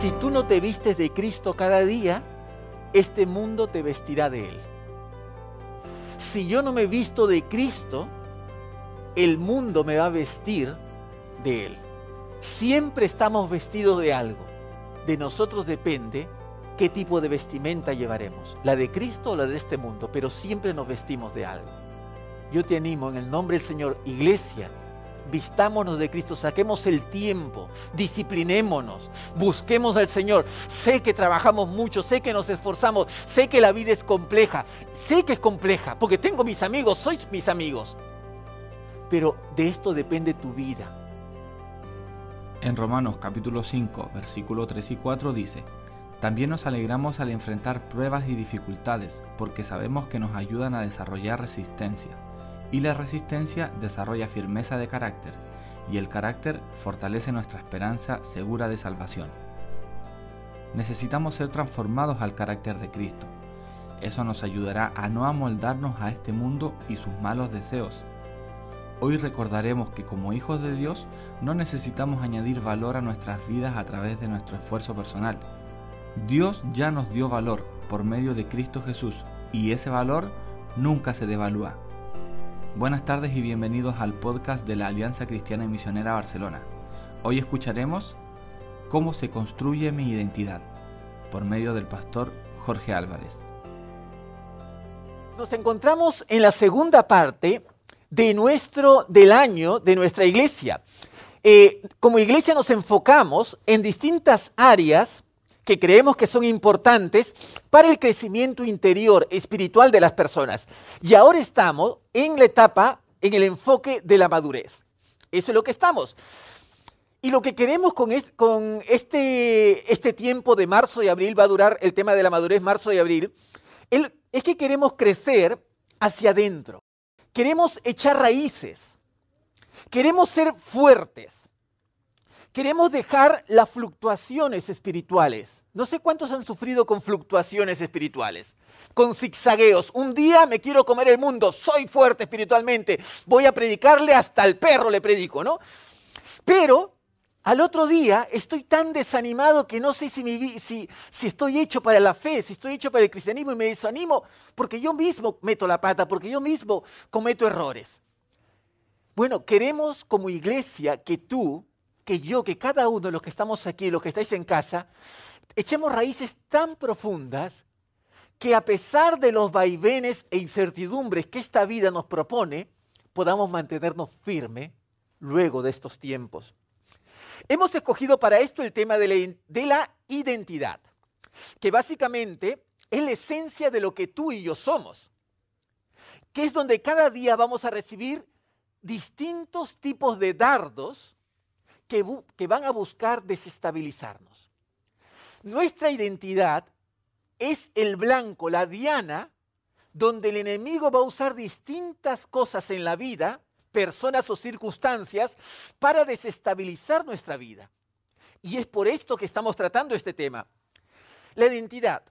Si tú no te vistes de Cristo cada día, este mundo te vestirá de Él. Si yo no me visto de Cristo, el mundo me va a vestir de Él. Siempre estamos vestidos de algo. De nosotros depende qué tipo de vestimenta llevaremos, la de Cristo o la de este mundo, pero siempre nos vestimos de algo. Yo te animo en el nombre del Señor, iglesia, vistámonos de Cristo, saquemos el tiempo, disciplinémonos, busquemos al Señor. Sé que trabajamos mucho, sé que nos esforzamos, sé que la vida es compleja, sé que es compleja, porque tengo mis amigos, sois mis amigos. Pero de esto depende tu vida. En Romanos capítulo 5, versículo 3 y 4 dice, también nos alegramos al enfrentar pruebas y dificultades porque sabemos que nos ayudan a desarrollar resistencia y la resistencia desarrolla firmeza de carácter y el carácter fortalece nuestra esperanza segura de salvación. Necesitamos ser transformados al carácter de Cristo. Eso nos ayudará a no amoldarnos a este mundo y sus malos deseos. Hoy recordaremos que como hijos de Dios no necesitamos añadir valor a nuestras vidas a través de nuestro esfuerzo personal. Dios ya nos dio valor por medio de Cristo Jesús y ese valor nunca se devalúa. Buenas tardes y bienvenidos al podcast de la Alianza Cristiana y Misionera Barcelona. Hoy escucharemos cómo se construye mi identidad por medio del pastor Jorge Álvarez. Nos encontramos en la segunda parte de nuestro del año de nuestra iglesia. Eh, como iglesia nos enfocamos en distintas áreas que creemos que son importantes para el crecimiento interior espiritual de las personas. Y ahora estamos en la etapa, en el enfoque de la madurez. Eso es lo que estamos. Y lo que queremos con, este, este tiempo de marzo y abril, va a durar el tema de la madurez marzo y abril, es que queremos crecer hacia adentro. Queremos echar raíces. Queremos ser fuertes. Queremos dejar las fluctuaciones espirituales. No sé cuántos han sufrido con fluctuaciones espirituales, con zigzagueos. Un día me quiero comer el mundo, soy fuerte espiritualmente, voy a predicarle hasta el perro le predico, ¿no? Pero al otro día estoy tan desanimado que no sé si, estoy hecho para la fe, si estoy hecho para el cristianismo y me desanimo porque yo mismo meto la pata, porque yo mismo cometo errores. Bueno, queremos como iglesia que tú que yo, que cada uno de los que estamos aquí, los que estáis en casa, echemos raíces tan profundas que a pesar de los vaivenes e incertidumbres que esta vida nos propone, podamos mantenernos firmes luego de estos tiempos. Hemos escogido para esto el tema de la, de la identidad, que básicamente es la esencia de lo que tú y yo somos, que es donde cada día vamos a recibir distintos tipos de dardos que, van a buscar desestabilizarnos. Nuestra identidad es el blanco, la diana, donde el enemigo va a usar distintas cosas en la vida, personas o circunstancias, para desestabilizar nuestra vida. Y es por esto que estamos tratando este tema. La identidad.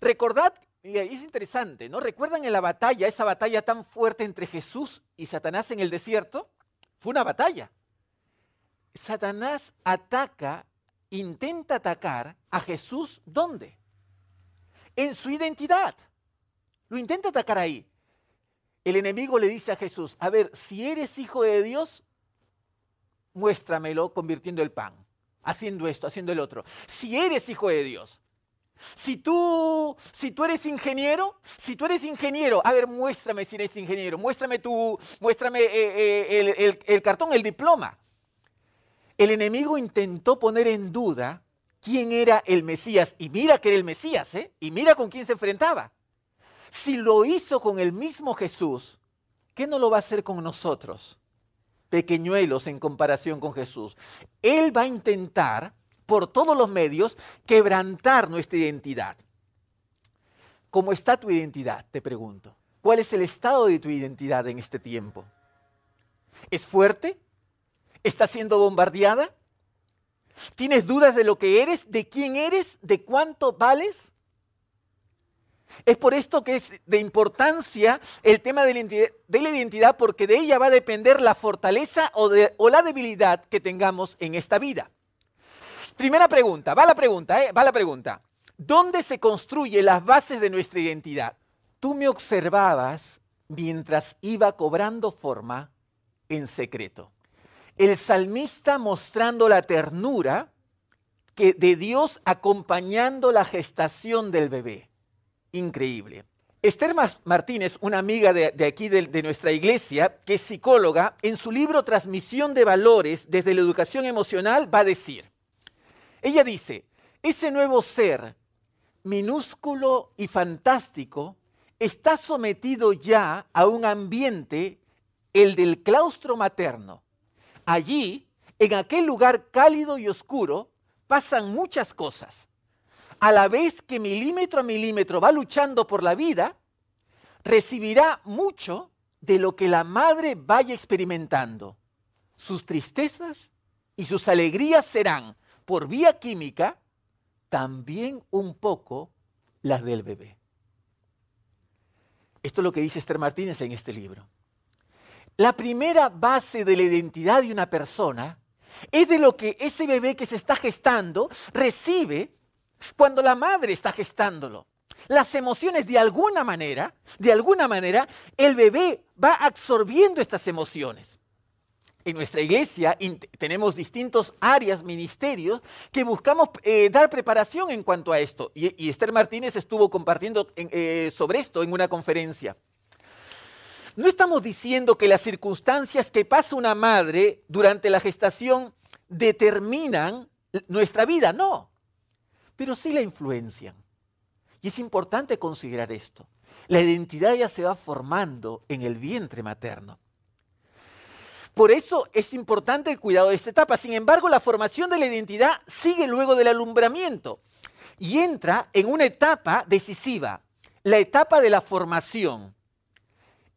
Recordad, y es interesante, ¿no? ¿Recuerdan en la batalla, esa batalla tan fuerte entre Jesús y Satanás en el desierto? Fue una batalla. Satanás ataca, intenta atacar a Jesús, ¿dónde? En su identidad. Lo intenta atacar ahí. El enemigo le dice a Jesús, a ver, si eres hijo de Dios, muéstramelo convirtiendo el pan, haciendo esto, haciendo el otro. Si eres hijo de Dios, si tú, si tú eres ingeniero, si tú eres ingeniero, a ver, muéstrame si eres ingeniero, muéstrame tu, muéstrame eh, eh, el cartón, el diploma. El enemigo intentó poner en duda quién era el Mesías. Y mira que era el Mesías, ¿eh? Y mira con quién se enfrentaba. Si lo hizo con el mismo Jesús, ¿qué no lo va a hacer con nosotros? Pequeñuelos en comparación con Jesús. Él va a intentar, por todos los medios, quebrantar nuestra identidad. ¿Cómo está tu identidad? Te pregunto. ¿Cuál es el estado de tu identidad en este tiempo? ¿Es fuerte? ¿Estás siendo bombardeada? ¿Tienes dudas de lo que eres, de quién eres, de cuánto vales? Es por esto que es de importancia el tema de la identidad, porque de ella va a depender la fortaleza o, la debilidad que tengamos en esta vida. Primera pregunta, va la pregunta, ¿eh? va la pregunta. ¿Dónde se construyen las bases de nuestra identidad? Tú me observabas mientras iba cobrando forma en secreto. El salmista mostrando la ternura que de Dios acompañando la gestación del bebé. Increíble. Esther Martínez, una amiga de, aquí de, de, nuestra iglesia, que es psicóloga, en su libro Transmisión de Valores desde la Educación Emocional va a decir, ella dice, ese nuevo ser minúsculo y fantástico está sometido ya a un ambiente, el del claustro materno. Allí, en aquel lugar cálido y oscuro, pasan muchas cosas a la vez que milímetro a milímetro va luchando por la vida, recibirá mucho de lo que la madre vaya experimentando. Sus tristezas y sus alegrías serán, por vía química, también un poco las del bebé. Esto es lo que dice Esther Martínez en este libro. La primera base de la identidad de una persona es de lo que ese bebé que se está gestando recibe cuando la madre está gestándolo. Las emociones de alguna manera, de alguna manera, el bebé va absorbiendo estas emociones. En nuestra iglesia tenemos distintos áreas, ministerios, que buscamos eh, dar preparación en cuanto a esto. Y, Esther Martínez estuvo compartiendo eh, sobre esto en una conferencia. No estamos diciendo que las circunstancias que pasa una madre durante la gestación determinan nuestra vida, no pero sí la influencian. Y es importante considerar esto. La identidad ya se va formando en el vientre materno. Por eso es importante el cuidado de esta etapa. Sin embargo, la formación de la identidad sigue luego del alumbramiento y entra en una etapa decisiva, la etapa de la formación,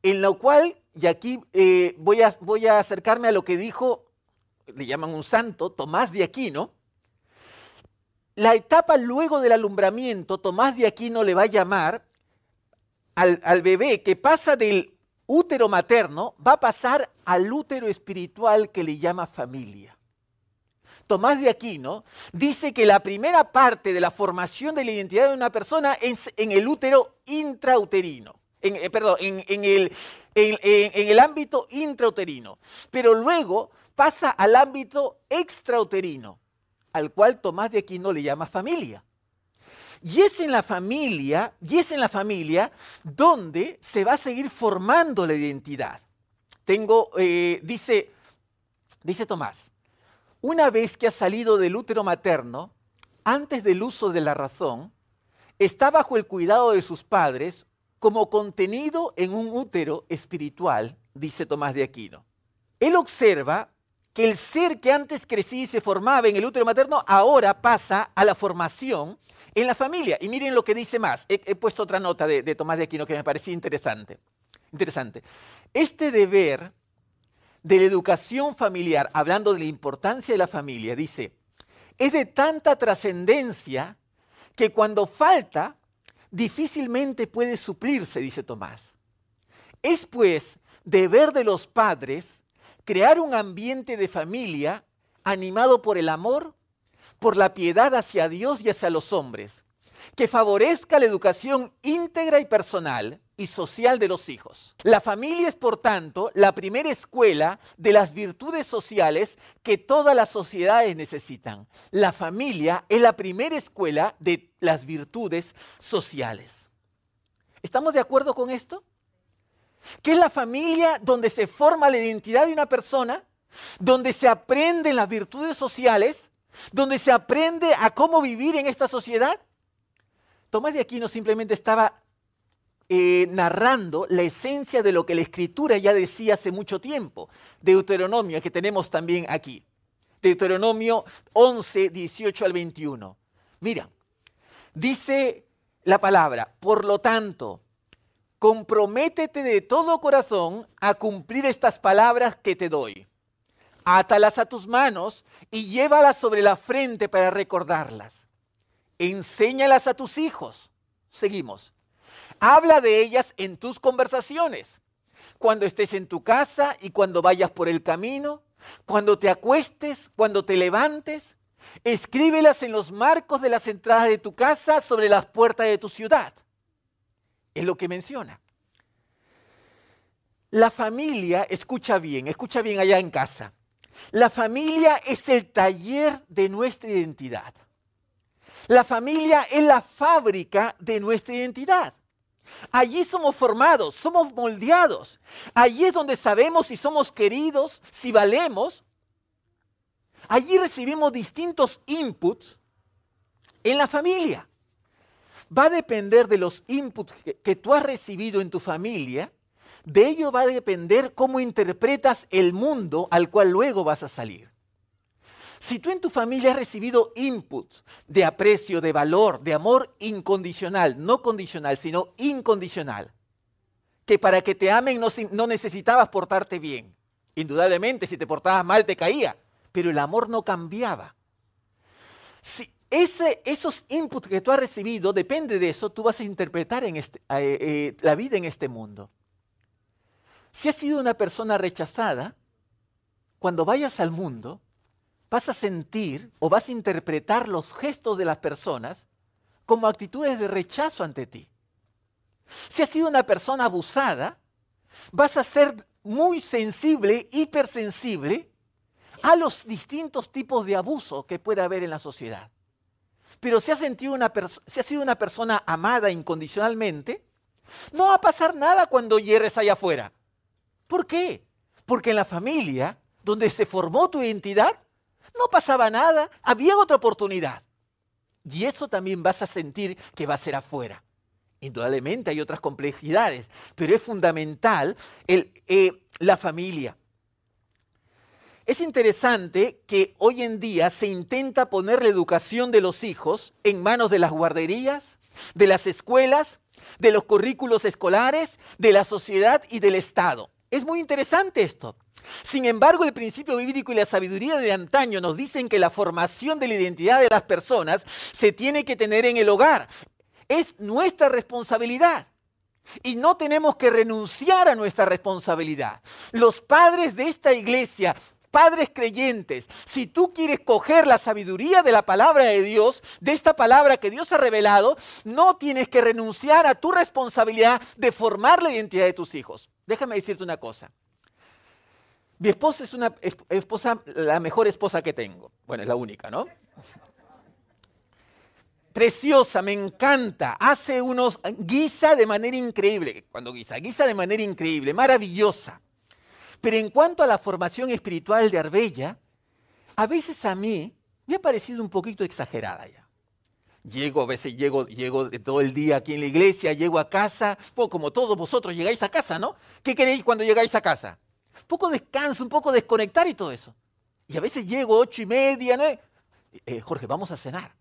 en la cual, y aquí eh, voy, a, voy a acercarme a lo que dijo, le llaman un santo, Tomás de Aquino, la etapa luego del alumbramiento, Tomás de Aquino le va a llamar al, bebé que pasa del útero materno, va a pasar al útero espiritual que le llama familia. Tomás de Aquino dice que la primera parte de la formación de la identidad de una persona es en el útero intrauterino, en, eh, perdón, en, el, ámbito intrauterino, pero luego pasa al ámbito extrauterino al cual Tomás de Aquino le llama familia. Y es en la familia, y es en la familia donde se va a seguir formando la identidad. Tengo, eh, dice, dice Tomás, una vez que ha salido del útero materno, antes del uso de la razón, está bajo el cuidado de sus padres como contenido en un útero espiritual, dice Tomás de Aquino. Él observa que el ser que antes crecía y se formaba en el útero materno ahora pasa a la formación en la familia. Y miren lo que dice más. He, puesto otra nota de, Tomás de Aquino que me parecía interesante. Interesante. Este deber de la educación familiar, hablando de la importancia de la familia, dice, es de tanta trascendencia que cuando falta, difícilmente puede suplirse, dice Tomás. Es pues deber de los padres crear un ambiente de familia animado por el amor, por la piedad hacia Dios y hacia los hombres, que favorezca la educación íntegra y personal y social de los hijos. La familia es, por tanto, la primera escuela de las virtudes sociales que todas las sociedades necesitan. La familia es la primera escuela de las virtudes sociales. ¿Estamos de acuerdo con esto? que es la familia donde se forma la identidad de una persona, donde se aprenden las virtudes sociales, donde se aprende a cómo vivir en esta sociedad. Tomás de Aquino simplemente estaba eh, narrando la esencia de lo que la escritura ya decía hace mucho tiempo, Deuteronomio, que tenemos también aquí. Deuteronomio 11, 18 al 21. Mira, dice la palabra, por lo tanto, comprométete de todo corazón a cumplir estas palabras que te doy. Átalas a tus manos y llévalas sobre la frente para recordarlas. Enséñalas a tus hijos. Seguimos. Habla de ellas en tus conversaciones. Cuando estés en tu casa y cuando vayas por el camino, cuando te acuestes, cuando te levantes. Escríbelas en los marcos de las entradas de tu casa, sobre las puertas de tu ciudad. Es lo que menciona. La familia, escucha bien, escucha bien allá en casa. La familia es el taller de nuestra identidad. La familia es la fábrica de nuestra identidad. Allí somos formados, somos moldeados. Allí es donde sabemos si somos queridos, si valemos. Allí recibimos distintos inputs en la familia. Va a depender de los inputs que, tú has recibido en tu familia. De ello va a depender cómo interpretas el mundo al cual luego vas a salir. Si tú en tu familia has recibido inputs de aprecio, de valor, de amor incondicional, no condicional, sino incondicional, que para que te amen no, necesitabas portarte bien. Indudablemente, si te portabas mal te caía, pero el amor no cambiaba. Si ese, esos inputs que tú has recibido, depende de eso, tú vas a interpretar en este, eh, eh, la vida en este mundo. Si has sido una persona rechazada, cuando vayas al mundo, vas a sentir o vas a interpretar los gestos de las personas como actitudes de rechazo ante ti. Si has sido una persona abusada, vas a ser muy sensible, hipersensible a los distintos tipos de abuso que puede haber en la sociedad. Pero si has, sido una persona amada incondicionalmente, no va a pasar nada cuando hierres allá afuera. ¿Por qué? Porque en la familia, donde se formó tu identidad, no pasaba nada, había otra oportunidad. Y eso también vas a sentir que va a ser afuera. Indudablemente hay otras complejidades, pero es fundamental eh, la familia. Es interesante que hoy en día se intenta poner la educación de los hijos en manos de las guarderías, de las escuelas, de los currículos escolares, de la sociedad y del Estado. Es muy interesante esto. Sin embargo, el principio bíblico y la sabiduría de antaño nos dicen que la formación de la identidad de las personas se tiene que tener en el hogar. Es nuestra responsabilidad. Y no tenemos que renunciar a nuestra responsabilidad. Los padres de esta iglesia, padres creyentes, si tú quieres coger la sabiduría de la palabra de Dios, de esta palabra que Dios ha revelado, no tienes que renunciar a tu responsabilidad de formar la identidad de tus hijos. Déjame decirte una cosa. Mi esposa es una esposa, la mejor esposa que tengo. Bueno, es la única, ¿no? Preciosa, me encanta. Hace unos. guisa de manera increíble. Cuando guisa, guisa de manera increíble, maravillosa. Pero en cuanto a la formación espiritual de Arbella, a veces a mí me ha parecido un poquito exagerada ya. Llego, a veces llego, llego todo el día aquí en la iglesia, llego a casa, como todos vosotros llegáis a casa, ¿no? ¿Qué queréis cuando llegáis a casa? Poco descanso, un poco desconectar y todo eso. Y a veces llego ocho y media, ¿no? Eh, Jorge, vamos a cenar.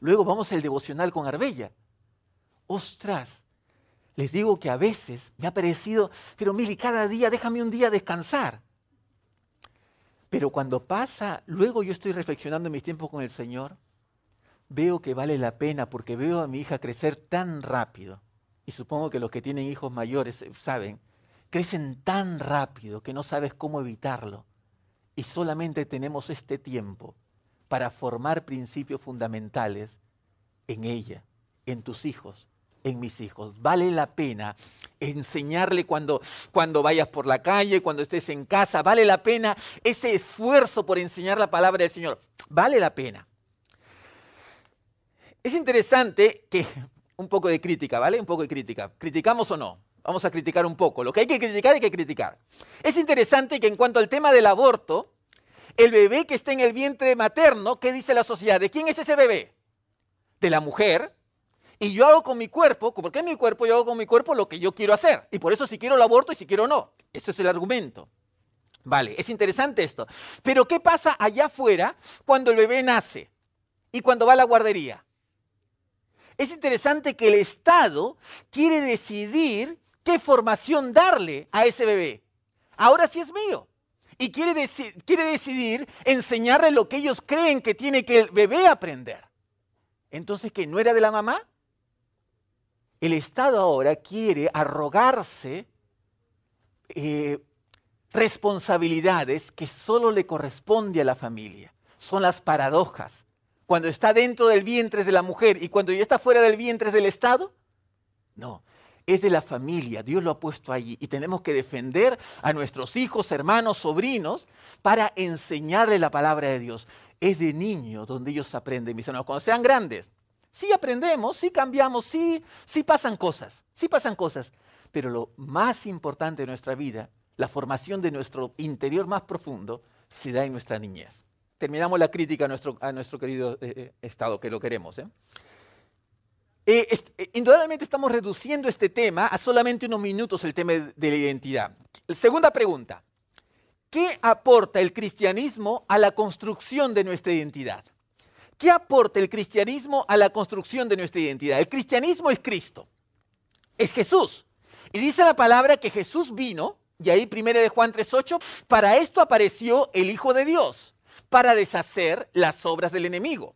Luego vamos al devocional con Arbella. Ostras, les digo que a veces me ha parecido, pero Mili, cada día déjame un día descansar. Pero cuando pasa, luego yo estoy reflexionando en mis tiempos con el Señor, veo que vale la pena porque veo a mi hija crecer tan rápido. Y supongo que los que tienen hijos mayores saben crecen tan rápido que no sabes cómo evitarlo. Y solamente tenemos este tiempo para formar principios fundamentales en ella, en tus hijos, en mis hijos. Vale la pena enseñarle cuando, cuando vayas por la calle, cuando estés en casa. Vale la pena ese esfuerzo por enseñar la palabra del Señor. Vale la pena. Es interesante que, un poco de crítica, ¿vale? Un poco de crítica. ¿Criticamos o no? Vamos a criticar un poco. Lo que hay que criticar hay que criticar. Es interesante que en cuanto al tema del aborto, el bebé que está en el vientre materno, ¿qué dice la sociedad? ¿De quién es ese bebé? De la mujer. Y yo hago con mi cuerpo, porque es mi cuerpo, yo hago con mi cuerpo lo que yo quiero hacer. Y por eso si quiero el aborto y si quiero no. Ese es el argumento. Vale, es interesante esto. Pero ¿qué pasa allá afuera cuando el bebé nace y cuando va a la guardería? Es interesante que el Estado quiere decidir qué formación darle a ese bebé. Ahora sí es mío. Y quiere, quiere decidir enseñarle lo que ellos creen que tiene que el bebé aprender. Entonces, ¿qué? ¿No era de la mamá? El Estado ahora quiere arrogarse eh, responsabilidades que solo le corresponde a la familia. son las paradojas. Cuando está dentro del vientre de la mujer y cuando ya está fuera del vientre del Estado. No, es de la familia. Dios lo ha puesto allí y tenemos que defender a nuestros hijos, hermanos, sobrinos para enseñarle la palabra de Dios. Es de niño donde ellos aprenden, mis hermanos. Cuando sean grandes, sí aprendemos, sí cambiamos, sí, sí pasan cosas, sí pasan cosas. Pero lo más importante de nuestra vida, la formación de nuestro interior más profundo, se da en nuestra niñez. Terminamos la crítica a nuestro, querido eh, eh, Estado, que lo queremos. ¿eh? Indudablemente estamos reduciendo este tema a solamente unos minutos, el tema de la identidad. Segunda pregunta, ¿qué aporta el cristianismo a la construcción de nuestra identidad? ¿Qué aporta el cristianismo a la construcción de nuestra identidad? El cristianismo es Cristo, es Jesús. Y dice la palabra que Jesús vino y ahí 1 de Juan 3.8, para esto apareció el Hijo de Dios, para deshacer las obras del enemigo.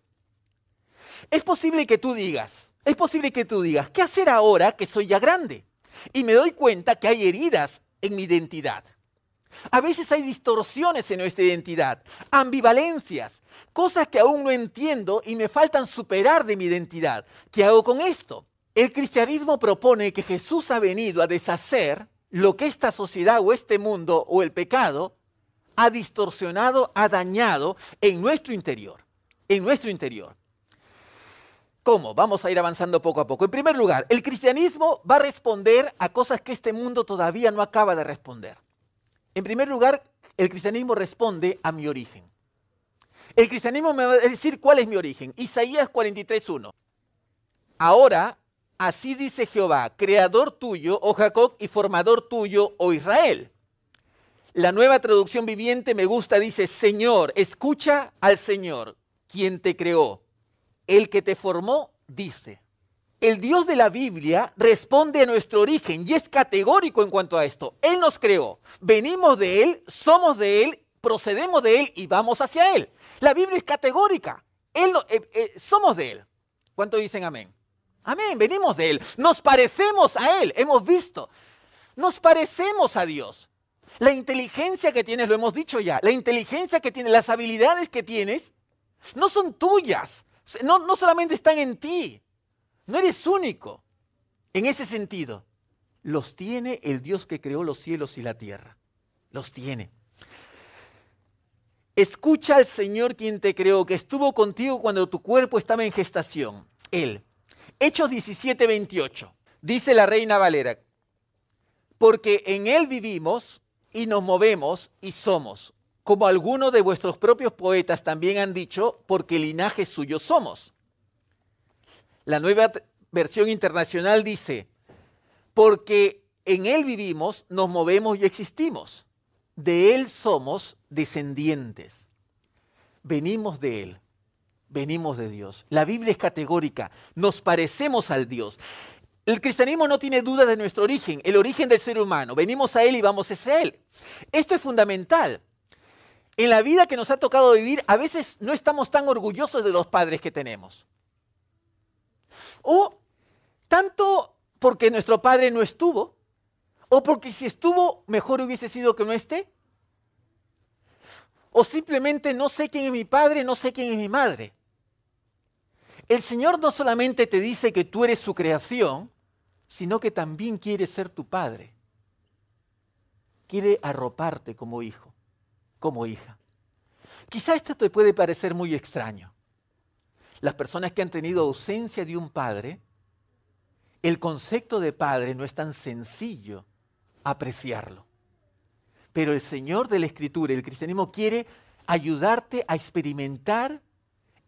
Es posible que tú digas, es posible que tú digas, ¿qué hacer ahora que soy ya grande? Y me doy cuenta que hay heridas en mi identidad. A veces hay distorsiones en nuestra identidad, ambivalencias, cosas que aún no entiendo y me faltan superar de mi identidad. ¿Qué hago con esto? El cristianismo propone que Jesús ha venido a deshacer lo que esta sociedad o este mundo o el pecado ha distorsionado, ha dañado en nuestro interior, en nuestro interior. ¿Cómo? Vamos a ir avanzando poco a poco. En primer lugar, el cristianismo va a responder a cosas que este mundo todavía no acaba de responder. En primer lugar, el cristianismo responde a mi origen. El cristianismo me va a decir cuál es mi origen. Isaías 43.1. Ahora Así dice Jehová, creador tuyo, oh Jacob, y formador tuyo, oh Israel. La nueva traducción viviente me gusta, dice, Señor, escucha al Señor, quien te creó. El que te formó, dice. El Dios de la Biblia responde a nuestro origen y es categórico en cuanto a esto. Él nos creó, venimos de Él, somos de Él, procedemos de Él y vamos hacia Él. La Biblia es categórica. Él, eh, eh, somos de Él. ¿Cuánto dicen amén? Amén, venimos de Él. Nos parecemos a Él, hemos visto. Nos parecemos a Dios. La inteligencia que tienes, lo hemos dicho ya, la inteligencia que tienes, las habilidades que tienes, no son tuyas. No, no solamente están en ti. No eres único. En ese sentido, los tiene el Dios que creó los cielos y la tierra. Los tiene. Escucha al Señor quien te creó, que estuvo contigo cuando tu cuerpo estaba en gestación. Él. Hechos 17, 28. Dice la reina Valera, porque en Él vivimos y nos movemos y somos, como algunos de vuestros propios poetas también han dicho, porque linaje suyo somos. La nueva versión internacional dice, porque en Él vivimos, nos movemos y existimos. De Él somos descendientes. Venimos de Él venimos de Dios. La Biblia es categórica, nos parecemos al Dios. El cristianismo no tiene duda de nuestro origen, el origen del ser humano. Venimos a Él y vamos hacia Él. Esto es fundamental. En la vida que nos ha tocado vivir, a veces no estamos tan orgullosos de los padres que tenemos. O tanto porque nuestro padre no estuvo, o porque si estuvo, mejor hubiese sido que no esté. O simplemente no sé quién es mi padre, no sé quién es mi madre. El Señor no solamente te dice que tú eres su creación, sino que también quiere ser tu padre. Quiere arroparte como hijo, como hija. Quizá esto te puede parecer muy extraño. Las personas que han tenido ausencia de un padre, el concepto de padre no es tan sencillo apreciarlo. Pero el Señor de la Escritura, el cristianismo, quiere ayudarte a experimentar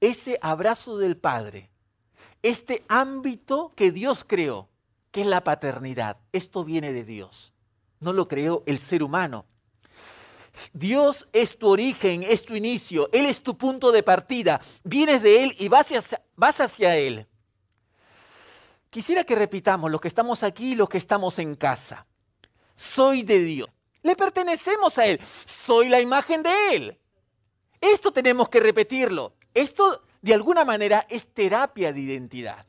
ese abrazo del Padre, este ámbito que Dios creó, que es la paternidad. Esto viene de Dios, no lo creó el ser humano. Dios es tu origen, es tu inicio, Él es tu punto de partida. Vienes de Él y vas hacia, vas hacia Él. Quisiera que repitamos los que estamos aquí y los que estamos en casa. Soy de Dios. Le pertenecemos a Él. Soy la imagen de Él. Esto tenemos que repetirlo. Esto, de alguna manera, es terapia de identidad.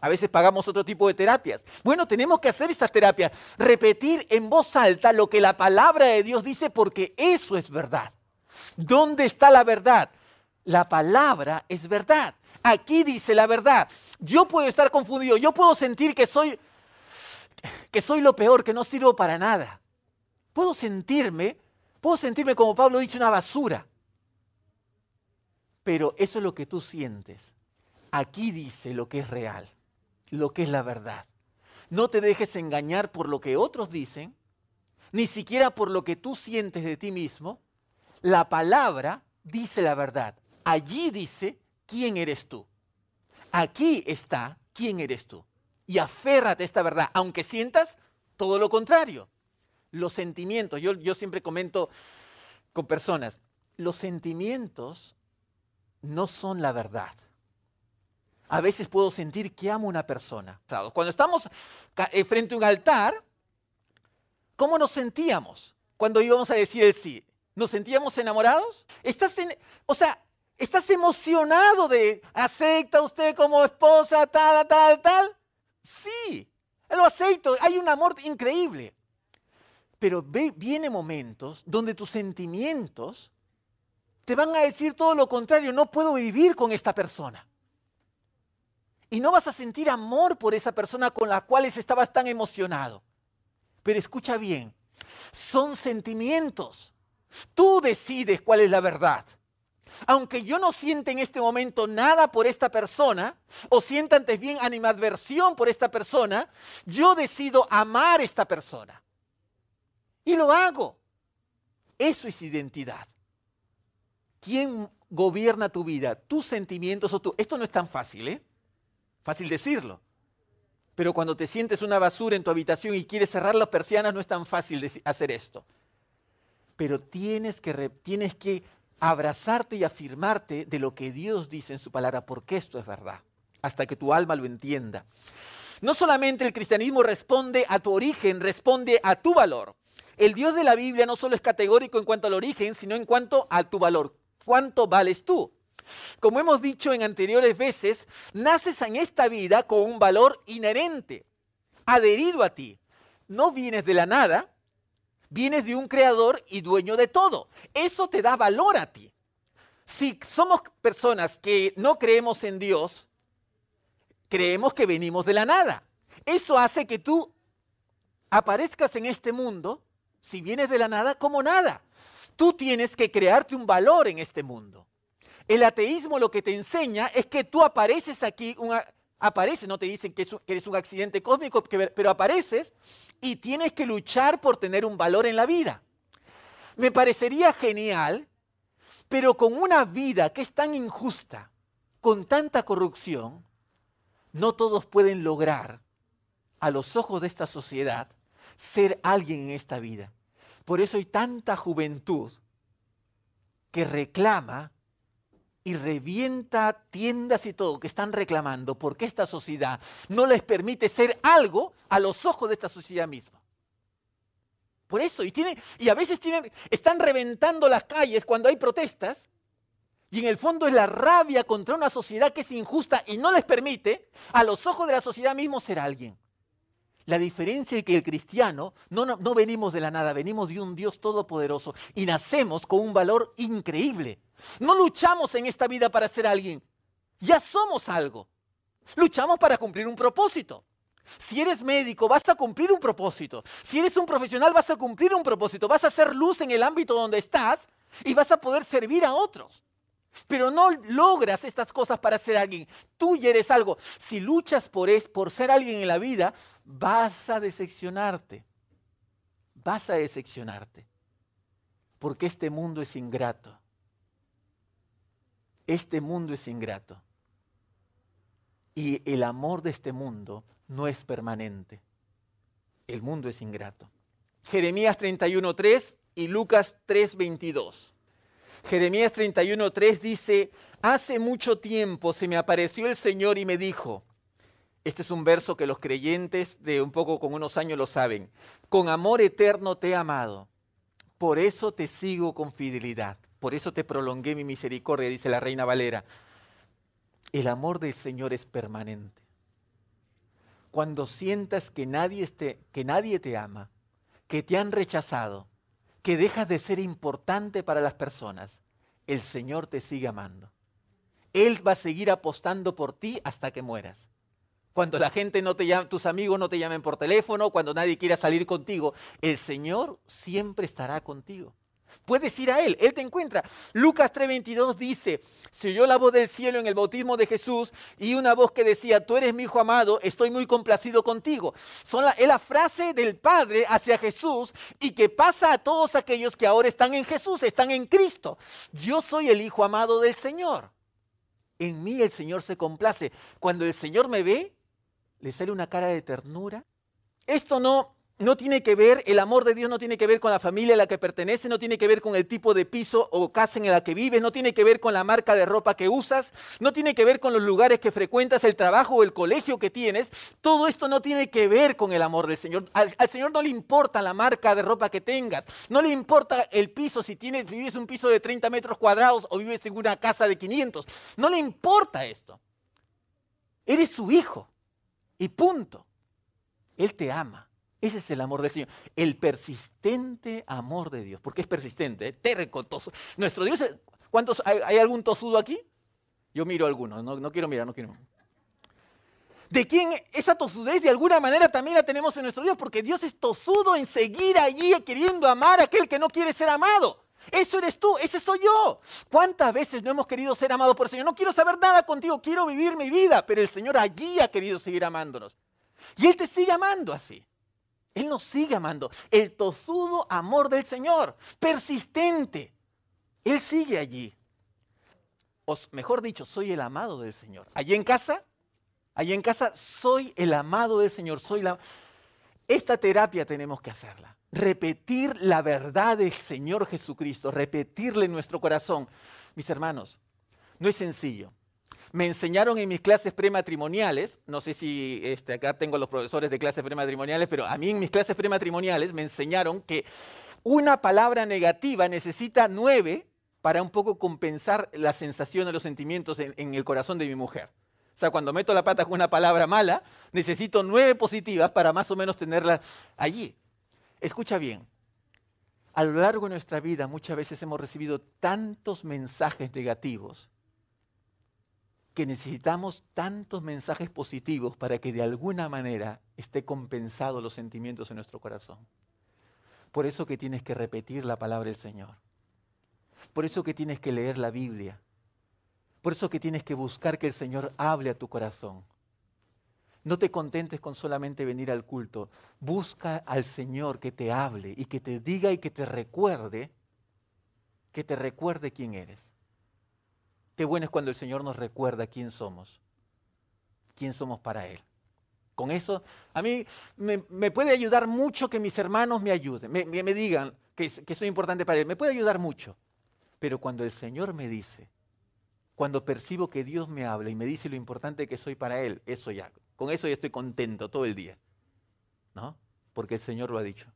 A veces pagamos otro tipo de terapias. Bueno, tenemos que hacer esas terapias, repetir en voz alta lo que la palabra de Dios dice porque eso es verdad. ¿Dónde está la verdad? La palabra es verdad. Aquí dice la verdad. Yo puedo estar confundido, yo puedo sentir que soy que soy lo peor, que no sirvo para nada. Puedo sentirme, puedo sentirme como Pablo dice una basura. Pero eso es lo que tú sientes. Aquí dice lo que es real, lo que es la verdad. No te dejes engañar por lo que otros dicen, ni siquiera por lo que tú sientes de ti mismo. La palabra dice la verdad. Allí dice quién eres tú. Aquí está quién eres tú. Y aférrate a esta verdad, aunque sientas todo lo contrario. Los sentimientos, yo, yo siempre comento con personas, los sentimientos no son la verdad. A veces puedo sentir que amo a una persona. Cuando estamos eh, frente a un altar, ¿cómo nos sentíamos cuando íbamos a decir el sí? ¿Nos sentíamos enamorados? ¿Estás o sea, ¿estás emocionado de acepta usted como esposa tal, tal, tal? Sí, lo acepto, hay un amor increíble. Pero viene momentos donde tus sentimientos te van a decir todo lo contrario, no puedo vivir con esta persona. Y no vas a sentir amor por esa persona con la cual estabas tan emocionado. Pero escucha bien, son sentimientos. Tú decides cuál es la verdad. Aunque yo no sienta en este momento nada por esta persona, o sienta antes bien animadversión por esta persona, yo decido amar a esta persona. Y lo hago. Eso es identidad. ¿Quién gobierna tu vida? ¿Tus sentimientos o tú? Esto no es tan fácil, ¿eh? Fácil decirlo. Pero cuando te sientes una basura en tu habitación y quieres cerrar las persianas, no es tan fácil hacer esto. Pero tienes que, abrazarte y afirmarte de lo que Dios dice en su palabra, porque esto es verdad, hasta que tu alma lo entienda. No solamente el cristianismo responde a tu origen, responde a tu valor. El Dios de la Biblia no solo es categórico en cuanto al origen, sino en cuanto a tu valor. ¿Cuánto vales tú? Como hemos dicho en anteriores veces, naces en esta vida con un valor inherente, adherido a ti. No vienes de la nada, vienes de un creador y dueño de todo. Eso te da valor a ti. Si somos personas que no creemos en Dios, creemos que venimos de la nada. Eso hace que tú aparezcas en este mundo, si vienes de la nada, como nada. Tú tienes que crearte un valor en este mundo. El ateísmo lo que te enseña es que tú apareces aquí, apareces, no te dicen que, eres un accidente cósmico, pero apareces y tienes que luchar por tener un valor en la vida. Me parecería genial, pero con una vida que es tan injusta, con tanta corrupción, no todos pueden lograr, a los ojos de esta sociedad, ser alguien en esta vida. Por eso hay tanta juventud que reclama y revienta tiendas y todo que están reclamando porque esta sociedad no les permite ser algo a los ojos de esta sociedad misma. Por eso, y, y a veces tienen, están reventando las calles cuando hay protestas, y en el fondo es la rabia contra una sociedad que es injusta y no les permite a los ojos de la sociedad mismo ser alguien. La diferencia es que el cristiano no, no, no, venimos de la nada, venimos de un Dios todopoderoso y nacemos con un valor increíble. No luchamos en esta vida para ser alguien, ya somos algo. Luchamos para cumplir un propósito. Si eres médico, vas a cumplir un propósito. Si eres un profesional, vas a cumplir un propósito. Vas a hacer luz en el ámbito donde estás y vas a poder servir a otros. Pero no logras estas cosas para ser alguien. Tú ya eres algo. Si luchas por, es, por ser alguien en la vida, vas a decepcionarte. Vas a decepcionarte. Porque este mundo es ingrato. Este mundo es ingrato. Y el amor de este mundo no es permanente. El mundo es ingrato. Jeremías 31.3 y Lucas 3.22. Jeremías 31.3 dice, hace mucho tiempo se me apareció el Señor y me dijo, este es un verso que los creyentes de un poco con unos años lo saben, con amor eterno te he amado, por eso te sigo con fidelidad, por eso te prolongué mi misericordia, dice la reina Valera. El amor del Señor es permanente. Cuando sientas que nadie, que nadie te ama, que te han rechazado, que dejas de ser importante para las personas, el Señor te sigue amando. Él va a seguir apostando por ti hasta que mueras. Cuando la gente no te llama, tus amigos no te llamen por teléfono, cuando nadie quiera salir contigo, el Señor siempre estará contigo. Puedes ir a Él, Él te encuentra. Lucas 3:22 dice, se oyó la voz del cielo en el bautismo de Jesús y una voz que decía, tú eres mi hijo amado, estoy muy complacido contigo. Son es la frase del Padre hacia Jesús y que pasa a todos aquellos que ahora están en Jesús, están en Cristo. Yo soy el hijo amado del Señor. En mí el Señor se complace. Cuando el Señor me ve, le sale una cara de ternura. Esto no no tiene que ver, el amor de Dios no tiene que ver con la familia a la que pertenece, no tiene que ver con el tipo de piso o casa en la que vives, no tiene que ver con la marca de ropa que usas, no tiene que ver con los lugares que frecuentas, el trabajo o el colegio que tienes. Todo esto no tiene que ver con el amor del Señor. Al, Señor no le importa la marca de ropa que tengas, no le importa el piso, si tienes, vives un piso de 30 metros cuadrados o vives en una casa de 500. No le importa esto. Eres su hijo y punto. Él te ama. Ese es el amor del Señor. El persistente amor de Dios. Porque es persistente, ¿eh? terco, Nuestro Dios, ¿cuántos, hay, algún tosudo aquí? Yo miro algunos, no, quiero mirar, no quiero. ¿De quién esa tosudez de alguna manera también la tenemos en nuestro Dios? Porque Dios es tosudo en seguir allí queriendo amar a aquel que no quiere ser amado. Eso eres tú, ese soy yo. ¿Cuántas veces no hemos querido ser amados por el Señor? No quiero saber nada contigo, quiero vivir mi vida, pero el Señor allí ha querido seguir amándonos. Y Él te sigue amando así. Él nos sigue amando. El tosudo amor del Señor, persistente. Él sigue allí. O mejor dicho, soy el amado del Señor. Allí en casa, allí en casa, soy el amado del Señor. Soy la... Esta terapia tenemos que hacerla. Repetir la verdad del Señor Jesucristo, repetirle en nuestro corazón. Mis hermanos, no es sencillo me enseñaron en mis clases prematrimoniales, no sé si este, acá tengo los profesores de clases prematrimoniales, pero a mí en mis clases prematrimoniales me enseñaron que una palabra negativa necesita nueve para un poco compensar la sensación de los sentimientos en, en el corazón de mi mujer. O sea, cuando meto la pata con una palabra mala, necesito nueve positivas para más o menos tenerla allí. Escucha bien, a lo largo de nuestra vida muchas veces hemos recibido tantos mensajes negativos que necesitamos tantos mensajes positivos para que de alguna manera esté compensado los sentimientos en nuestro corazón. Por eso que tienes que repetir la palabra del Señor. Por eso que tienes que leer la Biblia. Por eso que tienes que buscar que el Señor hable a tu corazón. No te contentes con solamente venir al culto. Busca al Señor que te hable y que te diga y que te recuerde, que te recuerde quién eres. Qué bueno es cuando el Señor nos recuerda quién somos, quién somos para Él. Con eso, a mí me, puede ayudar mucho que mis hermanos me ayuden, me, digan que, que soy importante para Él. Me puede ayudar mucho. Pero cuando el Señor me dice, cuando percibo que Dios me habla y me dice lo importante que soy para Él, eso ya, con eso ya estoy contento todo el día. ¿No? Porque el Señor lo ha dicho.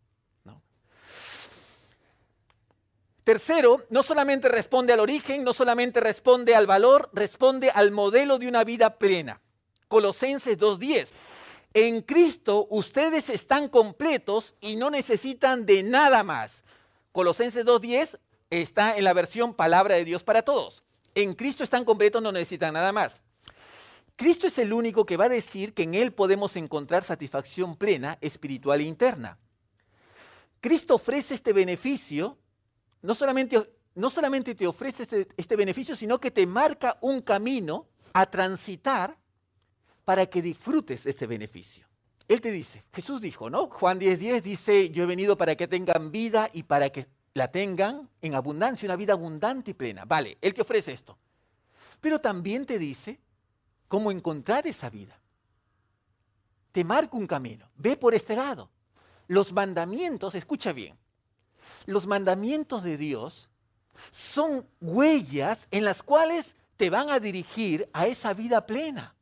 Tercero, no solamente responde al origen, no solamente responde al valor, responde al modelo de una vida plena. Colosenses 2.10. En Cristo ustedes están completos y no necesitan de nada más. Colosenses 2.10 está en la versión palabra de Dios para todos. En Cristo están completos, no necesitan nada más. Cristo es el único que va a decir que en Él podemos encontrar satisfacción plena, espiritual e interna. Cristo ofrece este beneficio no solamente, no solamente te ofrece este, este, beneficio, sino que te marca un camino a transitar para que disfrutes ese beneficio. Él te dice, Jesús dijo, ¿no? Juan 10:10 10 dice, yo he venido para que tengan vida y para que la tengan en abundancia, una vida abundante y plena. Vale, Él te ofrece esto. Pero también te dice cómo encontrar esa vida. Te marca un camino, ve por este lado. Los mandamientos, escucha bien, los mandamientos de Dios son huellas en las cuales te van a dirigir a esa vida plena.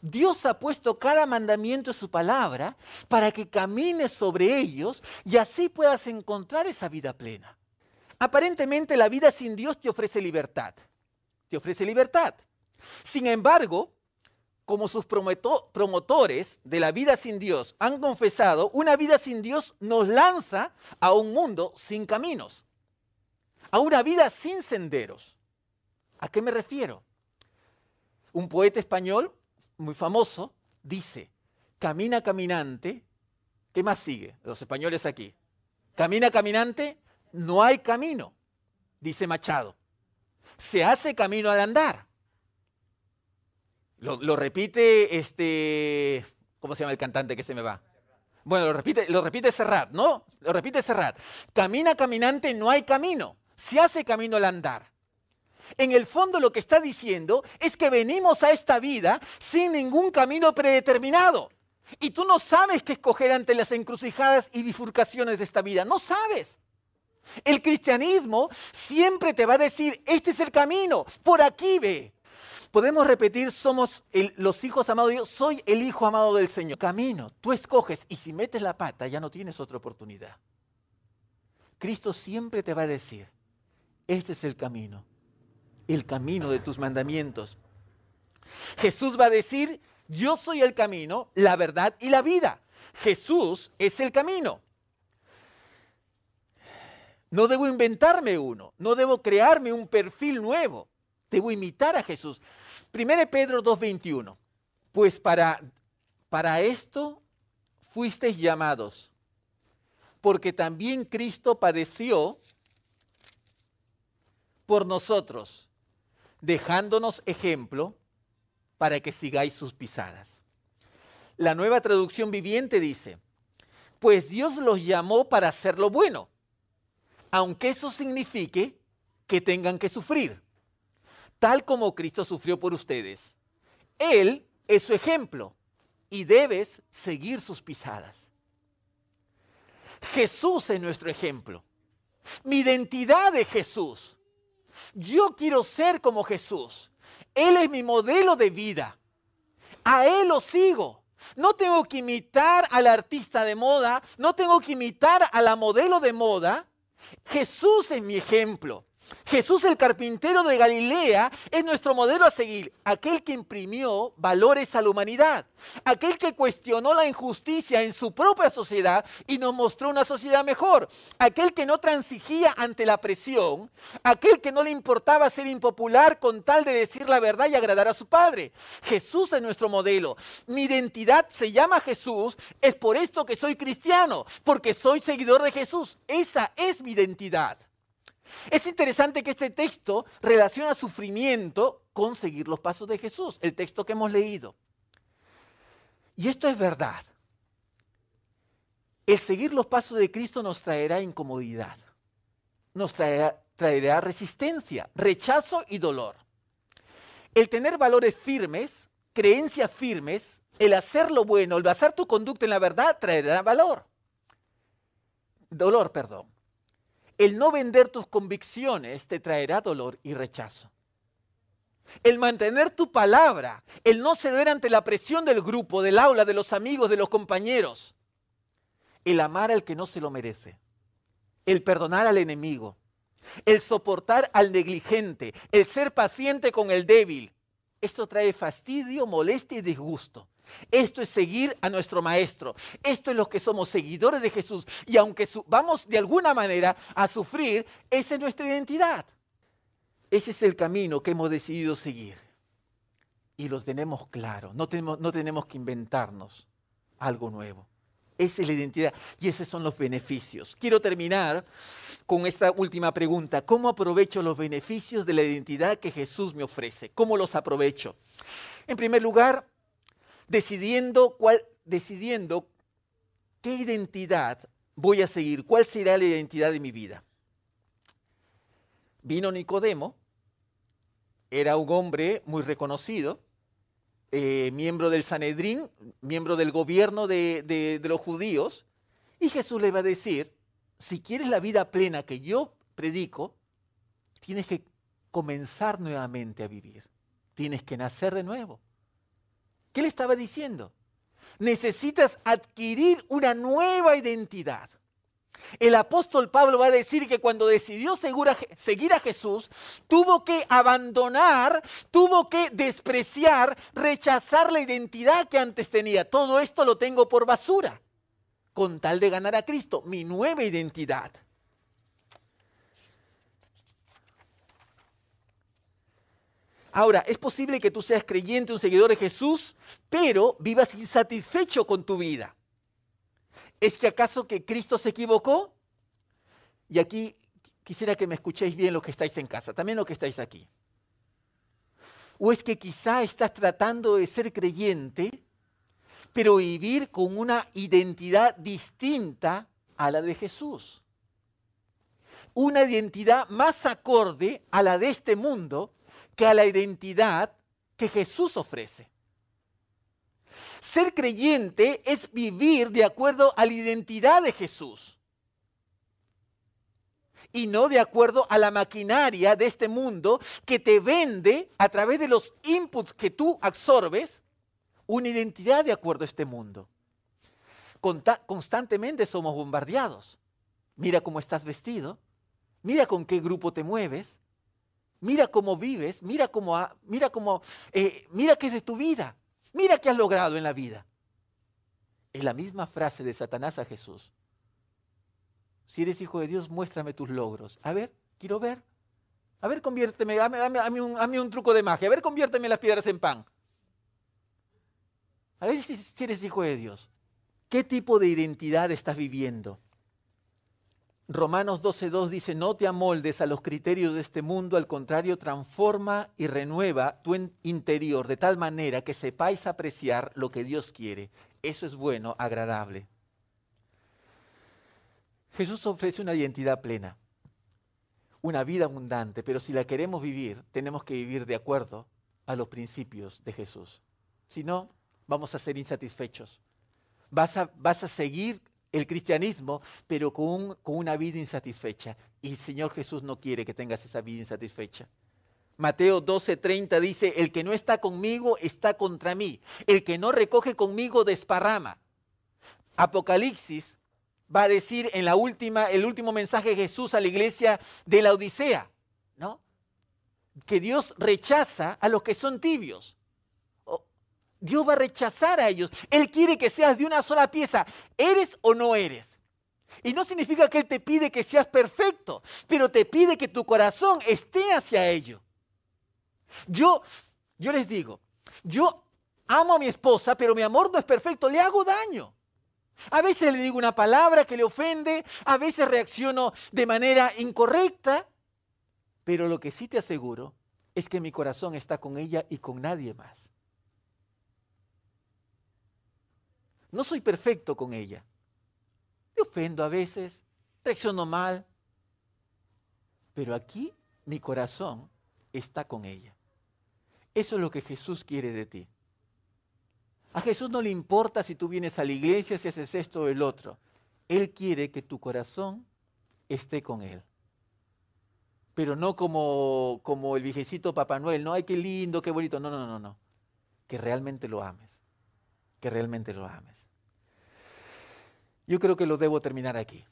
Dios ha puesto cada mandamiento en su palabra para que camines sobre ellos y así puedas encontrar esa vida plena. Aparentemente la vida sin Dios te ofrece libertad. Te ofrece libertad. Sin embargo, como sus promotores de la vida sin Dios han confesado, una vida sin Dios nos lanza a un mundo sin caminos, a una vida sin senderos. ¿A qué me refiero? Un poeta español muy famoso dice, camina caminante, ¿qué más sigue? Los españoles aquí. Camina caminante, no hay camino, dice Machado. Se hace camino al andar. Lo, repite este, ¿cómo se llama el cantante que se me va? Bueno, lo repite, lo repite Serrat, ¿no? Lo repite Serrat. Camina caminante, no hay camino. Se hace camino al andar. En el fondo lo que está diciendo es que venimos a esta vida sin ningún camino predeterminado. Y tú no sabes qué escoger ante las encrucijadas y bifurcaciones de esta vida. No sabes. El cristianismo siempre te va a decir, este es el camino, por aquí ve. Podemos repetir, somos los hijos amados de Dios, soy el hijo amado del Señor. Camino, tú escoges y si metes la pata ya no tienes otra oportunidad. Cristo siempre te va a decir, este es el camino, el camino de tus mandamientos. Jesús va a decir, yo soy el camino, la verdad y la vida. Jesús es el camino. No debo inventarme uno, no debo crearme un perfil nuevo, debo imitar a Jesús. 1 Pedro 2.21, pues para, para esto fuisteis llamados, porque también Cristo padeció por nosotros, dejándonos ejemplo para que sigáis sus pisadas. La nueva traducción viviente dice, pues Dios los llamó para hacer lo bueno, aunque eso signifique que tengan que sufrir, tal como Cristo sufrió por ustedes. Él es su ejemplo y debes seguir sus pisadas. Jesús es nuestro ejemplo. Mi identidad es Jesús. Yo quiero ser como Jesús. Él es mi modelo de vida. A Él lo sigo. No tengo que imitar al artista de moda, no tengo que imitar a la modelo de moda. Jesús es mi ejemplo. Jesús el carpintero de Galilea es nuestro modelo a seguir, aquel que imprimió valores a la humanidad, aquel que cuestionó la injusticia en su propia sociedad y nos mostró una sociedad mejor, aquel que no transigía ante la presión, aquel que no le importaba ser impopular con tal de decir la verdad y agradar a su Padre. Jesús es nuestro modelo. Mi identidad se llama Jesús, es por esto que soy cristiano, porque soy seguidor de Jesús. Esa es mi identidad. Es interesante que este texto relaciona sufrimiento con seguir los pasos de Jesús, el texto que hemos leído. Y esto es verdad. El seguir los pasos de Cristo nos traerá incomodidad, nos traerá, resistencia, rechazo y dolor. El tener valores firmes, creencias firmes, el hacer lo bueno, el basar tu conducta en la verdad, traerá valor. Dolor, perdón. El no vender tus convicciones te traerá dolor y rechazo. El mantener tu palabra, el no ceder ante la presión del grupo, del aula, de los amigos, de los compañeros. El amar al que no se lo merece. El perdonar al enemigo. El soportar al negligente. El ser paciente con el débil. Esto trae fastidio, molestia y disgusto. Esto es seguir a nuestro Maestro. Esto es lo que somos seguidores de Jesús. Y aunque vamos de alguna manera a sufrir, esa es nuestra identidad. Ese es el camino que hemos decidido seguir. Y lo tenemos claro. No tenemos, no tenemos que inventarnos algo nuevo. Esa es la identidad y esos son los beneficios. Quiero terminar con esta última pregunta. ¿Cómo aprovecho los beneficios de la identidad que Jesús me ofrece? ¿Cómo los aprovecho? En primer lugar, decidiendo, qué identidad voy a seguir, cuál será la identidad de mi vida. Vino Nicodemo, era un hombre muy reconocido, eh, miembro del Sanedrín, miembro del gobierno de los judíos, y Jesús le va a decir, si quieres la vida plena que yo predico, tienes que comenzar nuevamente a vivir, tienes que nacer de nuevo. ¿Qué le estaba diciendo? Necesitas adquirir una nueva identidad. El apóstol Pablo va a decir que cuando decidió seguir a Jesús, tuvo que abandonar, tuvo que despreciar, rechazar la identidad que antes tenía. Todo esto lo tengo por basura, con tal de ganar a Cristo, mi nueva identidad. Ahora, es posible que tú seas creyente, un seguidor de Jesús, pero vivas insatisfecho con tu vida. ¿Es que acaso que Cristo se equivocó? Y aquí quisiera que me escuchéis bien los que estáis en casa, también los que estáis aquí. ¿O es que quizá estás tratando de ser creyente, pero vivir con una identidad distinta a la de Jesús? Una identidad más acorde a la de este mundo que a la identidad que Jesús ofrece. Ser creyente es vivir de acuerdo a la identidad de Jesús y no de acuerdo a la maquinaria de este mundo que te vende a través de los inputs que tú absorbes una identidad de acuerdo a este mundo. constantemente somos bombardeados. Mira cómo estás vestido, mira con qué grupo te mueves, Mira cómo vives, mira cómo, mira cómo, eh, mira qué es de tu vida, mira qué has logrado en la vida. Es la misma frase de Satanás a Jesús. Si eres hijo de Dios, muéstrame tus logros. A ver, quiero ver. A ver, conviérteme, dame, un, truco de magia. A ver, conviérteme las piedras en pan. A ver si eres hijo de Dios. ¿Qué tipo de identidad estás viviendo? Romanos 12.2 dice, no te amoldes a los criterios de este mundo, al contrario, transforma y renueva tu interior de tal manera que sepáis apreciar lo que Dios quiere. Eso es bueno, agradable. Jesús ofrece una identidad plena, una vida abundante, pero si la queremos vivir, tenemos que vivir de acuerdo a los principios de Jesús. Si no, vamos a ser insatisfechos. Vas a, vas a seguir el cristianismo, pero con, una vida insatisfecha. Y el Señor Jesús no quiere que tengas esa vida insatisfecha. Mateo 12:30 dice, el que no está conmigo está contra mí. El que no recoge conmigo desparrama. Apocalipsis va a decir en la última, el último mensaje de Jesús a la iglesia de la Odisea, ¿no? Que Dios rechaza a los que son tibios. Dios va a rechazar a ellos. Él quiere que seas de una sola pieza. ¿Eres o no eres? Y no significa que Él te pide que seas perfecto, pero te pide que tu corazón esté hacia ello. Yo, yo les digo, yo amo a mi esposa, pero mi amor no es perfecto, le hago daño. A veces le digo una palabra que le ofende, a veces reacciono de manera incorrecta, pero lo que sí te aseguro es que mi corazón está con ella y con nadie más. No soy perfecto con ella. Me ofendo a veces, reacciono mal. Pero aquí mi corazón está con ella. Eso es lo que Jesús quiere de ti. A Jesús no le importa si tú vienes a la iglesia, si haces esto o el otro. Él quiere que tu corazón esté con Él. Pero no como, como el viejecito Papá Noel, no, ay, qué lindo, qué bonito. No, no, no, no. Que realmente lo ames. Que realmente lo ames. Yo creo que lo debo terminar aquí.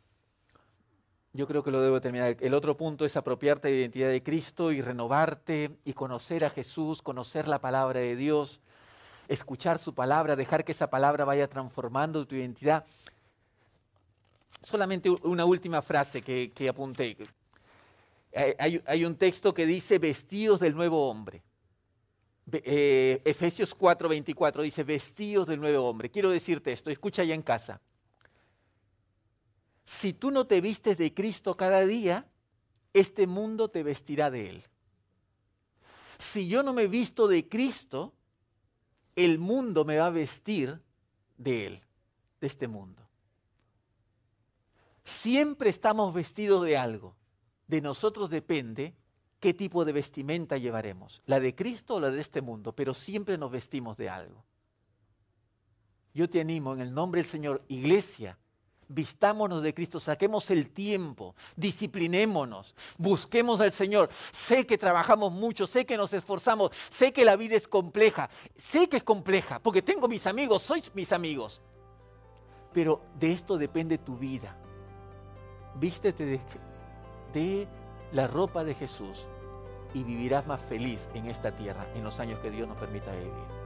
Yo creo que lo debo terminar. El otro punto es apropiarte de la identidad de Cristo y renovarte y conocer a Jesús, conocer la palabra de Dios, escuchar su palabra, dejar que esa palabra vaya transformando tu identidad. Solamente una última frase que, apunté. Hay, hay, un texto que dice vestidos del nuevo hombre. Eh, Efesios 4:24 dice vestidos del nuevo hombre. Quiero decirte esto, escucha ya en casa si tú no te vistes de Cristo cada día, este mundo te vestirá de Él. Si yo no me visto de Cristo, el mundo me va a vestir de Él, de este mundo. Siempre estamos vestidos de algo. De nosotros depende qué tipo de vestimenta llevaremos, la de Cristo o la de este mundo, pero siempre nos vestimos de algo. Yo te animo en el nombre del Señor, iglesia, Vistámonos de Cristo, saquemos el tiempo, disciplinémonos, busquemos al Señor. Sé que trabajamos mucho, sé que nos esforzamos, sé que la vida es compleja, sé que es compleja, porque tengo mis amigos, sois mis amigos. Pero de esto depende tu vida. Vístete de, de la ropa de Jesús y vivirás más feliz en esta tierra en los años que Dios nos permita vivir.